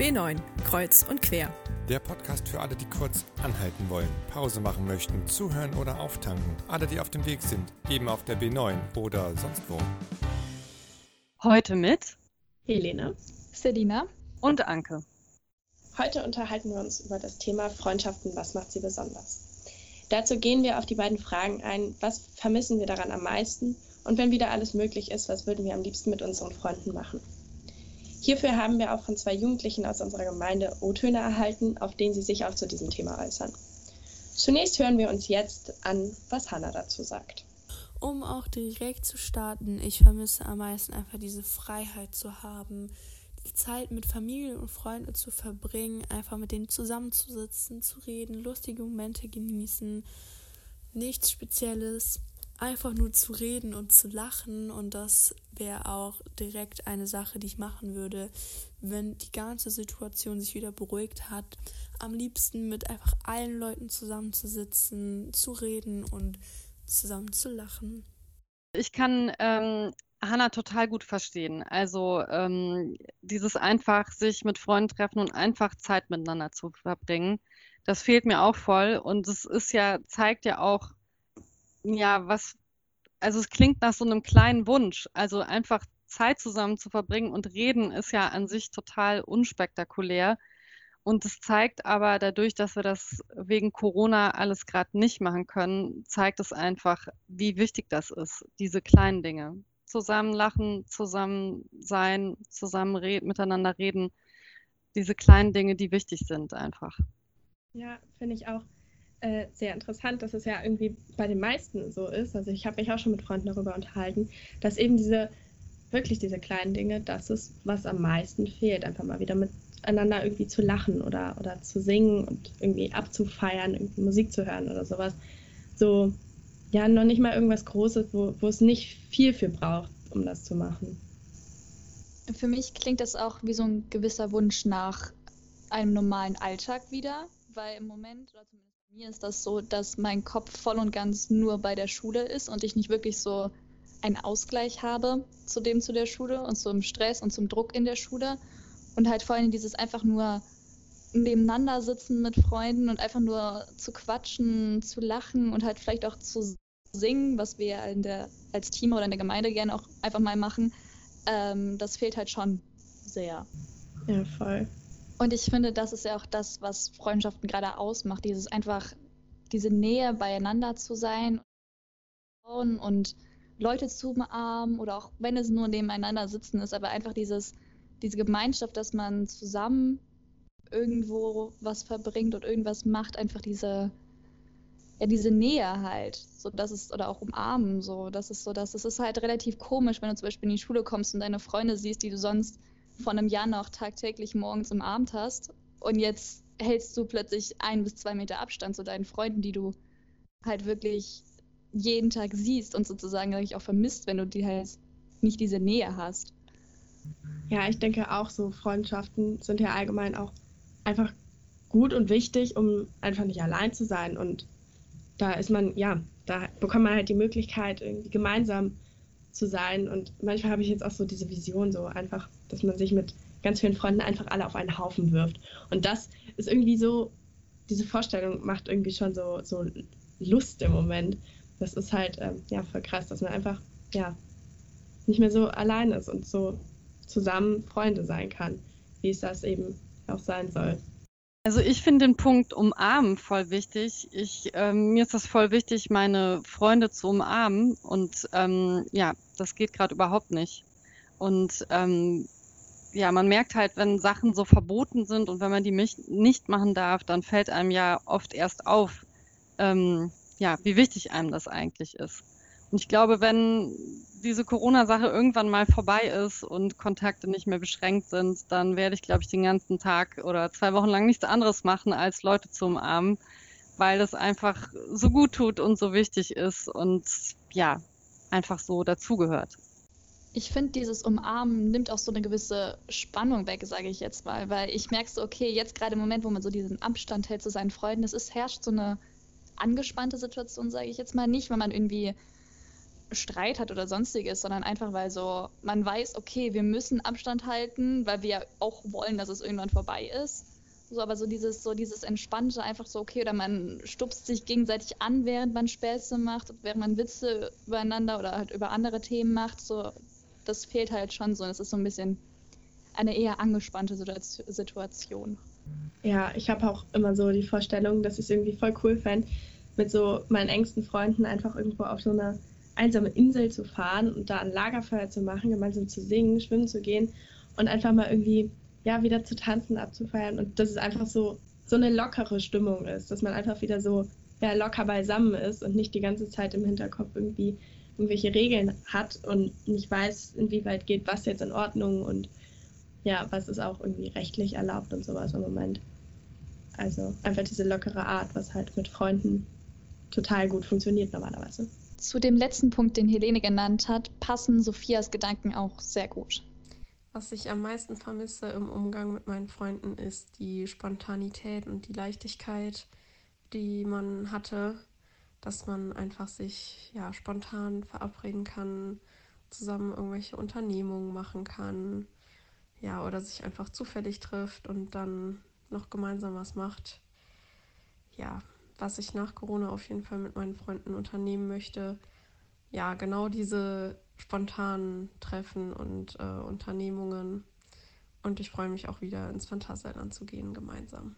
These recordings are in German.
B9, Kreuz und Quer. Der Podcast für alle, die kurz anhalten wollen, Pause machen möchten, zuhören oder auftanken. Alle, die auf dem Weg sind, eben auf der B9 oder sonst wo. Heute mit Helene, Selina und Anke. Heute unterhalten wir uns über das Thema Freundschaften, was macht sie besonders. Dazu gehen wir auf die beiden Fragen ein, was vermissen wir daran am meisten und wenn wieder alles möglich ist, was würden wir am liebsten mit unseren Freunden machen. Hierfür haben wir auch von zwei Jugendlichen aus unserer Gemeinde O-Töne erhalten, auf denen sie sich auch zu diesem Thema äußern. Zunächst hören wir uns jetzt an, was Hanna dazu sagt. Um auch direkt zu starten, ich vermisse am meisten einfach diese Freiheit zu haben, die Zeit mit Familie und Freunden zu verbringen, einfach mit denen zusammenzusitzen, zu reden, lustige Momente genießen, nichts Spezielles, einfach nur zu reden und zu lachen. Und das wäre auch direkt eine Sache, die ich machen würde, wenn die ganze Situation sich wieder beruhigt hat. Am liebsten mit einfach allen Leuten zusammenzusitzen, zu reden und zusammen zu lachen. Ich kann ähm, Hanna total gut verstehen. Also ähm, dieses einfach sich mit Freunden treffen und einfach Zeit miteinander zu verbringen, das fehlt mir auch voll. Und es ist ja, zeigt ja auch, ja, was, also es klingt nach so einem kleinen Wunsch. Also einfach Zeit zusammen zu verbringen und reden ist ja an sich total unspektakulär. Und es zeigt aber dadurch, dass wir das wegen Corona alles gerade nicht machen können, zeigt es einfach, wie wichtig das ist, diese kleinen Dinge. Zusammen lachen, zusammen sein, zusammen reden, miteinander reden. Diese kleinen Dinge, die wichtig sind einfach. Ja, finde ich auch äh, sehr interessant, dass es ja irgendwie bei den meisten so ist. Also ich habe mich auch schon mit Freunden darüber unterhalten, dass eben diese, wirklich diese kleinen Dinge, das ist, was am meisten fehlt. Einfach mal wieder miteinander irgendwie zu lachen oder, oder zu singen und irgendwie abzufeiern, irgendwie Musik zu hören oder sowas. So, ja, noch nicht mal irgendwas Großes, wo, wo es nicht viel für braucht, um das zu machen. Für mich klingt das auch wie so ein gewisser Wunsch nach einem normalen Alltag wieder, weil im Moment, oder zumindest mir ist das so, dass mein Kopf voll und ganz nur bei der Schule ist und ich nicht wirklich so einen Ausgleich habe zu dem zu der Schule und zum Stress und zum Druck in der Schule und halt vor allem dieses einfach nur nebeneinander sitzen mit Freunden und einfach nur zu quatschen, zu lachen und halt vielleicht auch zu singen, was wir der, als Team oder in der Gemeinde gerne auch einfach mal machen, ähm, das fehlt halt schon sehr. Ja, voll. Und ich finde, das ist ja auch das, was Freundschaften gerade ausmacht, dieses einfach, diese Nähe beieinander zu sein und Leute zu umarmen oder auch wenn es nur nebeneinander sitzen ist, aber einfach dieses, diese Gemeinschaft, dass man zusammen irgendwo was verbringt und irgendwas macht, einfach diese, ja, diese Nähe halt, so das ist, oder auch umarmen, so, das ist so, das, das ist halt relativ komisch, wenn du zum Beispiel in die Schule kommst und deine Freunde siehst, die du sonst vor einem Jahr noch tagtäglich morgens umarmt hast und jetzt hältst du plötzlich ein bis zwei Meter Abstand zu deinen Freunden, die du halt wirklich jeden Tag siehst und sozusagen eigentlich auch vermisst, wenn du die halt nicht diese Nähe hast. Ja, ich denke auch so, Freundschaften sind ja allgemein auch einfach gut und wichtig, um einfach nicht allein zu sein. Und da ist man, ja, da bekommt man halt die Möglichkeit, irgendwie gemeinsam zu sein. Und manchmal habe ich jetzt auch so diese Vision, so einfach, dass man sich mit ganz vielen Freunden einfach alle auf einen Haufen wirft. Und das ist irgendwie so, diese Vorstellung macht irgendwie schon so, so Lust im Moment. Das ist halt, ähm, ja, voll krass, dass man einfach, ja, nicht mehr so allein ist und so zusammen Freunde sein kann, wie es das eben auch sein soll. Also ich finde den Punkt umarmen voll wichtig. Ich, ähm, mir ist das voll wichtig, meine Freunde zu umarmen. Und ähm, ja, das geht gerade überhaupt nicht. Und ähm, ja, man merkt halt, wenn Sachen so verboten sind und wenn man die nicht machen darf, dann fällt einem ja oft erst auf, ähm, ja, wie wichtig einem das eigentlich ist. Und ich glaube, wenn diese Corona-Sache irgendwann mal vorbei ist und Kontakte nicht mehr beschränkt sind, dann werde ich, glaube ich, den ganzen Tag oder zwei Wochen lang nichts anderes machen, als Leute zu umarmen, weil es einfach so gut tut und so wichtig ist und ja, einfach so dazugehört. Ich finde, dieses Umarmen nimmt auch so eine gewisse Spannung weg, sage ich jetzt mal, weil ich merke so, okay, jetzt gerade im Moment, wo man so diesen Abstand hält zu seinen Freunden, es ist, herrscht so eine angespannte Situation, sage ich jetzt mal nicht, wenn man irgendwie Streit hat oder sonstiges, sondern einfach, weil so man weiß, okay, wir müssen Abstand halten, weil wir auch wollen, dass es irgendwann vorbei ist. So, aber so dieses, so dieses Entspannte, einfach so, okay, oder man stupst sich gegenseitig an, während man Späße macht, während man Witze übereinander oder halt über andere Themen macht, so, das fehlt halt schon so. Das ist so ein bisschen eine eher angespannte Situation. Ja, ich habe auch immer so die Vorstellung, dass ich es irgendwie voll cool fände, mit so meinen engsten Freunden einfach irgendwo auf so eine einsame Insel zu fahren und da ein Lagerfeuer zu machen, gemeinsam zu singen, schwimmen zu gehen und einfach mal irgendwie ja, wieder zu tanzen, abzufeiern und dass es einfach so, so eine lockere Stimmung ist, dass man einfach wieder so ja, locker beisammen ist und nicht die ganze Zeit im Hinterkopf irgendwie irgendwelche Regeln hat und nicht weiß, inwieweit geht was jetzt in Ordnung und ja, was ist auch irgendwie rechtlich erlaubt und sowas im Moment. Also einfach diese lockere Art, was halt mit Freunden total gut funktioniert normalerweise. Zu dem letzten Punkt, den Helene genannt hat, passen Sophias Gedanken auch sehr gut. Was ich am meisten vermisse im Umgang mit meinen Freunden ist die Spontanität und die Leichtigkeit, die man hatte, dass man einfach sich ja spontan verabreden kann, zusammen irgendwelche Unternehmungen machen kann, ja, oder sich einfach zufällig trifft und dann noch gemeinsam was macht. Ja, was ich nach Corona auf jeden Fall mit meinen Freunden unternehmen möchte. Ja, genau diese spontanen Treffen und äh, Unternehmungen. Und ich freue mich auch wieder ins Phantasialand zu gehen gemeinsam.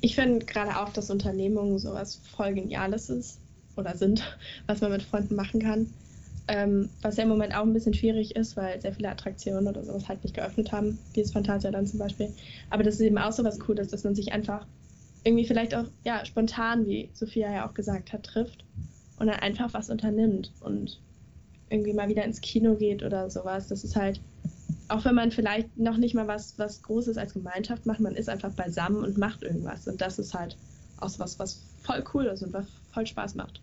Ich finde gerade auch, dass Unternehmungen sowas voll Geniales ist oder sind, was man mit Freunden machen kann. Ähm, was ja im Moment auch ein bisschen schwierig ist, weil sehr viele Attraktionen oder sowas halt nicht geöffnet haben, wie das Phantasialand zum Beispiel. Aber das ist eben auch so was Cooles, dass man sich einfach irgendwie vielleicht auch ja, spontan, wie Sophia ja auch gesagt hat, trifft und dann einfach was unternimmt und irgendwie mal wieder ins Kino geht oder sowas. Das ist halt, auch wenn man vielleicht noch nicht mal was, was Großes als Gemeinschaft macht, man ist einfach beisammen und macht irgendwas. Und das ist halt auch was, was voll cool ist und was voll Spaß macht.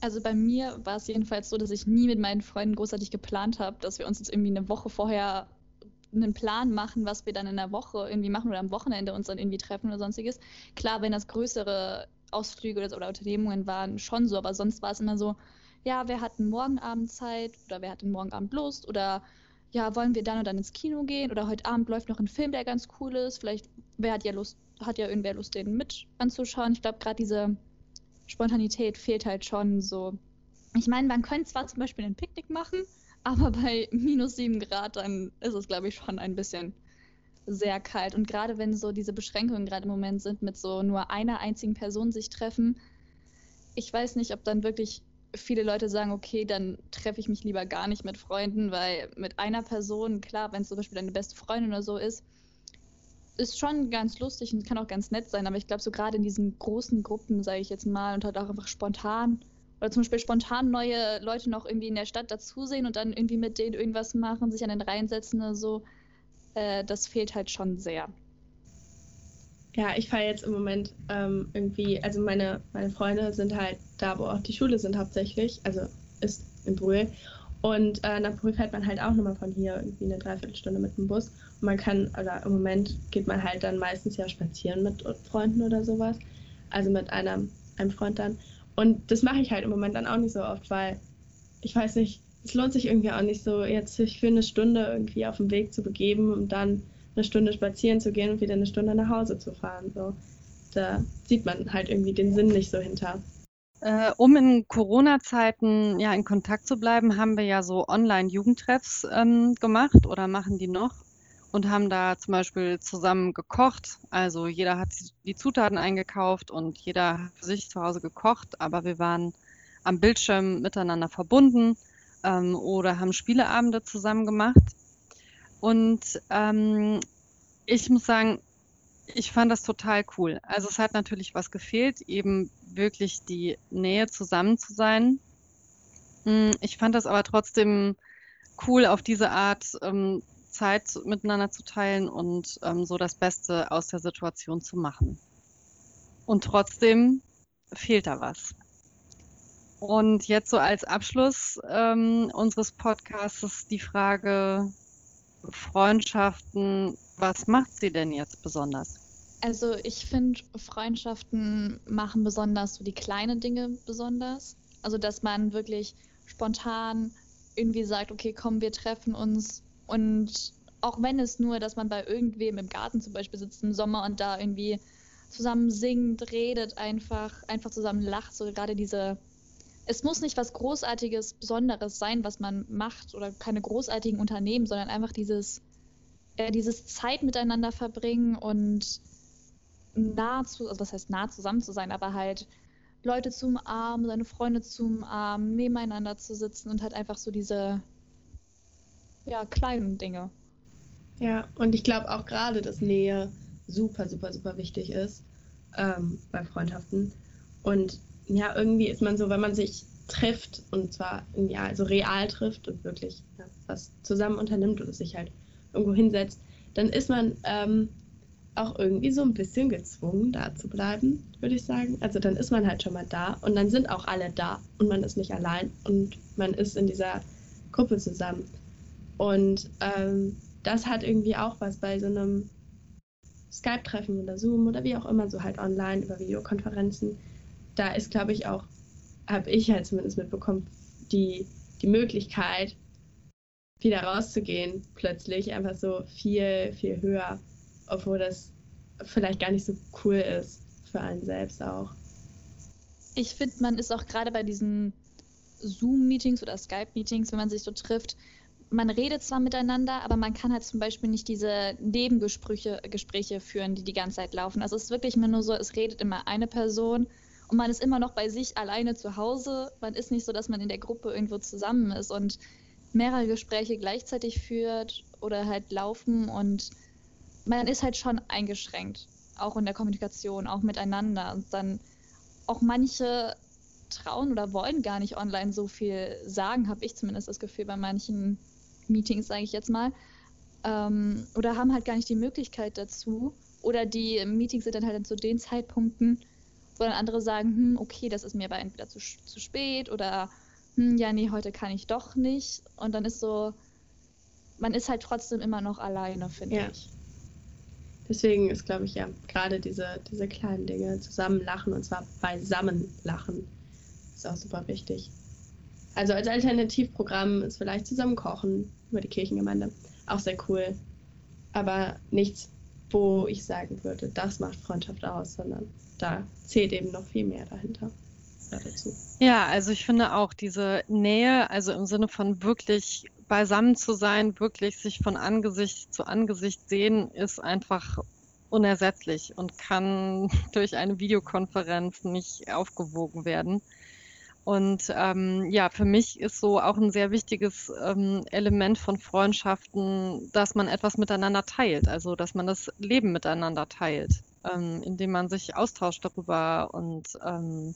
Also bei mir war es jedenfalls so, dass ich nie mit meinen Freunden großartig geplant habe, dass wir uns jetzt irgendwie eine Woche vorher einen Plan machen, was wir dann in der Woche irgendwie machen oder am Wochenende uns dann irgendwie treffen oder sonstiges. Klar, wenn das größere Ausflüge oder, oder Unternehmungen waren, schon so, aber sonst war es immer so, ja, wer hat einen Morgenabend Zeit oder wer hat einen Morgenabend Lust oder ja, wollen wir dann und dann ins Kino gehen oder heute Abend läuft noch ein Film, der ganz cool ist. Vielleicht, wer hat ja Lust, hat ja irgendwer Lust, den mit anzuschauen. Ich glaube, gerade diese Spontanität fehlt halt schon so. Ich meine, man könnte zwar zum Beispiel ein Picknick machen, aber bei minus sieben Grad, dann ist es, glaube ich, schon ein bisschen sehr kalt. Und gerade wenn so diese Beschränkungen gerade im Moment sind, mit so nur einer einzigen Person sich treffen, ich weiß nicht, ob dann wirklich viele Leute sagen, okay, dann treffe ich mich lieber gar nicht mit Freunden, weil mit einer Person, klar, wenn es zum Beispiel deine beste Freundin oder so ist, ist schon ganz lustig und kann auch ganz nett sein, aber ich glaube, so gerade in diesen großen Gruppen, sage ich jetzt mal, und halt auch einfach spontan oder zum Beispiel spontan neue Leute noch irgendwie in der Stadt dazusehen und dann irgendwie mit denen irgendwas machen, sich an den Reihen setzen oder so, äh, das fehlt halt schon sehr. Ja, ich fahre jetzt im Moment ähm, irgendwie, also meine, meine Freunde sind halt da, wo auch die Schule sind hauptsächlich, also ist in Brühl. Und äh, nach Brühl fährt man halt auch nochmal von hier irgendwie eine Dreiviertelstunde mit dem Bus. Und man kann, oder im Moment geht man halt dann meistens ja spazieren mit Freunden oder sowas. Also mit einem, einem Freund dann. Und das mache ich halt im Moment dann auch nicht so oft, weil ich weiß nicht, es lohnt sich irgendwie auch nicht so, jetzt sich für eine Stunde irgendwie auf den Weg zu begeben und dann eine Stunde spazieren zu gehen und wieder eine Stunde nach Hause zu fahren. So. Da sieht man halt irgendwie den Sinn nicht so hinter. Äh, um in Corona-Zeiten ja in Kontakt zu bleiben, haben wir ja so Online-Jugendtreffs ähm, gemacht oder machen die noch und haben da zum Beispiel zusammen gekocht. Also jeder hat die Zutaten eingekauft und jeder hat für sich zu Hause gekocht, aber wir waren am Bildschirm miteinander verbunden ähm, oder haben Spieleabende zusammen gemacht. Und ähm, ich muss sagen, ich fand das total cool. Also es hat natürlich was gefehlt, eben wirklich die Nähe zusammen zu sein. Hm, ich fand das aber trotzdem cool, auf diese Art ähm, Zeit miteinander zu teilen und ähm, so das Beste aus der Situation zu machen. Und trotzdem fehlt da was. Und jetzt so als Abschluss ähm, unseres Podcasts die Frage, Freundschaften, was macht sie denn jetzt besonders? Also ich finde, Freundschaften machen besonders so die kleinen Dinge besonders. Also dass man wirklich spontan irgendwie sagt, okay, komm, wir treffen uns und auch wenn es nur, dass man bei irgendwem im Garten zum Beispiel sitzt im Sommer und da irgendwie zusammen singt, redet, einfach, einfach zusammen lacht, so gerade diese, es muss nicht was Großartiges, Besonderes sein, was man macht oder keine großartigen Unternehmen, sondern einfach dieses, äh, dieses Zeit miteinander verbringen und nah zu, also was heißt nah zusammen zu sein, aber halt Leute zu umarmen, seine Freunde zu umarmen, nebeneinander zu sitzen und halt einfach so diese, ja, kleinen Dinge. Ja, und ich glaube auch gerade, dass Nähe super, super, super wichtig ist ähm, bei Freundschaften. Und ja, irgendwie ist man so, wenn man sich trifft und zwar ja, also real trifft und wirklich ja, was zusammen unternimmt oder sich halt irgendwo hinsetzt, dann ist man ähm, auch irgendwie so ein bisschen gezwungen, da zu bleiben, würde ich sagen. Also dann ist man halt schon mal da und dann sind auch alle da und man ist nicht allein und man ist in dieser Gruppe zusammen. Und ähm, das hat irgendwie auch was bei so einem Skype-Treffen oder Zoom oder wie auch immer, so halt online über Videokonferenzen. Da ist, glaube ich, auch, habe ich halt zumindest mitbekommen, die, die Möglichkeit, wieder rauszugehen, plötzlich einfach so viel, viel höher, obwohl das vielleicht gar nicht so cool ist für einen selbst auch. Ich finde, man ist auch gerade bei diesen Zoom-Meetings oder Skype-Meetings, wenn man sich so trifft, man redet zwar miteinander, aber man kann halt zum Beispiel nicht diese Nebengespräche Gespräche führen, die die ganze Zeit laufen. Also es ist wirklich immer nur so, es redet immer eine Person und man ist immer noch bei sich alleine zu Hause. Man ist nicht so, dass man in der Gruppe irgendwo zusammen ist und mehrere Gespräche gleichzeitig führt oder halt laufen und man ist halt schon eingeschränkt, auch in der Kommunikation, auch miteinander. Und dann auch manche trauen oder wollen gar nicht online so viel sagen, habe ich zumindest das Gefühl bei manchen Meetings, sage ich jetzt mal, ähm, oder haben halt gar nicht die Möglichkeit dazu. Oder die Meetings sind dann halt zu den Zeitpunkten, wo dann andere sagen, hm, okay, das ist mir aber entweder zu, zu spät oder hm, ja, nee, heute kann ich doch nicht. Und dann ist so, man ist halt trotzdem immer noch alleine, finde ja. ich. Deswegen ist, glaube ich, ja, gerade diese, diese kleinen Dinge, zusammen lachen und zwar beisammen lachen, ist auch super wichtig. Also als Alternativprogramm ist vielleicht zusammen kochen über die Kirchengemeinde auch sehr cool. Aber nichts, wo ich sagen würde, das macht Freundschaft aus, sondern da zählt eben noch viel mehr dahinter. Dazu. Ja, also ich finde auch diese Nähe, also im Sinne von wirklich beisammen zu sein, wirklich sich von Angesicht zu Angesicht sehen, ist einfach unersetzlich und kann durch eine Videokonferenz nicht aufgewogen werden. Und ähm, ja, für mich ist so auch ein sehr wichtiges ähm, Element von Freundschaften, dass man etwas miteinander teilt, also dass man das Leben miteinander teilt, ähm, indem man sich austauscht darüber und ähm,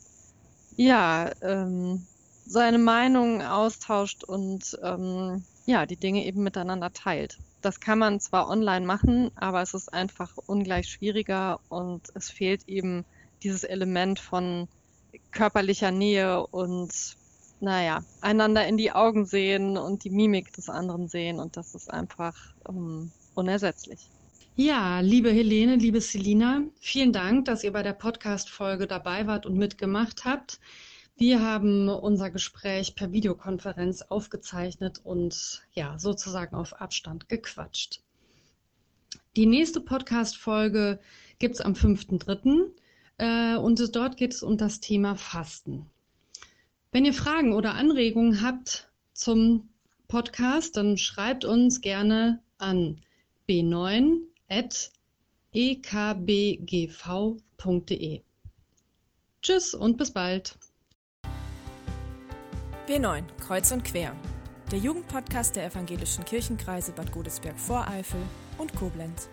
ja, ähm, seine Meinung austauscht und ähm, ja, die Dinge eben miteinander teilt. Das kann man zwar online machen, aber es ist einfach ungleich schwieriger und es fehlt eben dieses Element von körperlicher Nähe und naja, einander in die Augen sehen und die Mimik des anderen sehen und das ist einfach um, unersetzlich. Ja, liebe Helene, liebe Selina, vielen Dank, dass ihr bei der Podcast-Folge dabei wart und mitgemacht habt. Wir haben unser Gespräch per Videokonferenz aufgezeichnet und ja, sozusagen auf Abstand gequatscht. Die nächste Podcast-Folge gibt es am 5.3. Äh, und dort geht es um das Thema Fasten. Wenn ihr Fragen oder Anregungen habt zum Podcast, dann schreibt uns gerne an b9.ekbgv.de. Tschüss und bis bald. B9, Kreuz und Quer. Der Jugendpodcast der evangelischen Kirchenkreise Bad Godesberg-Voreifel und Koblenz.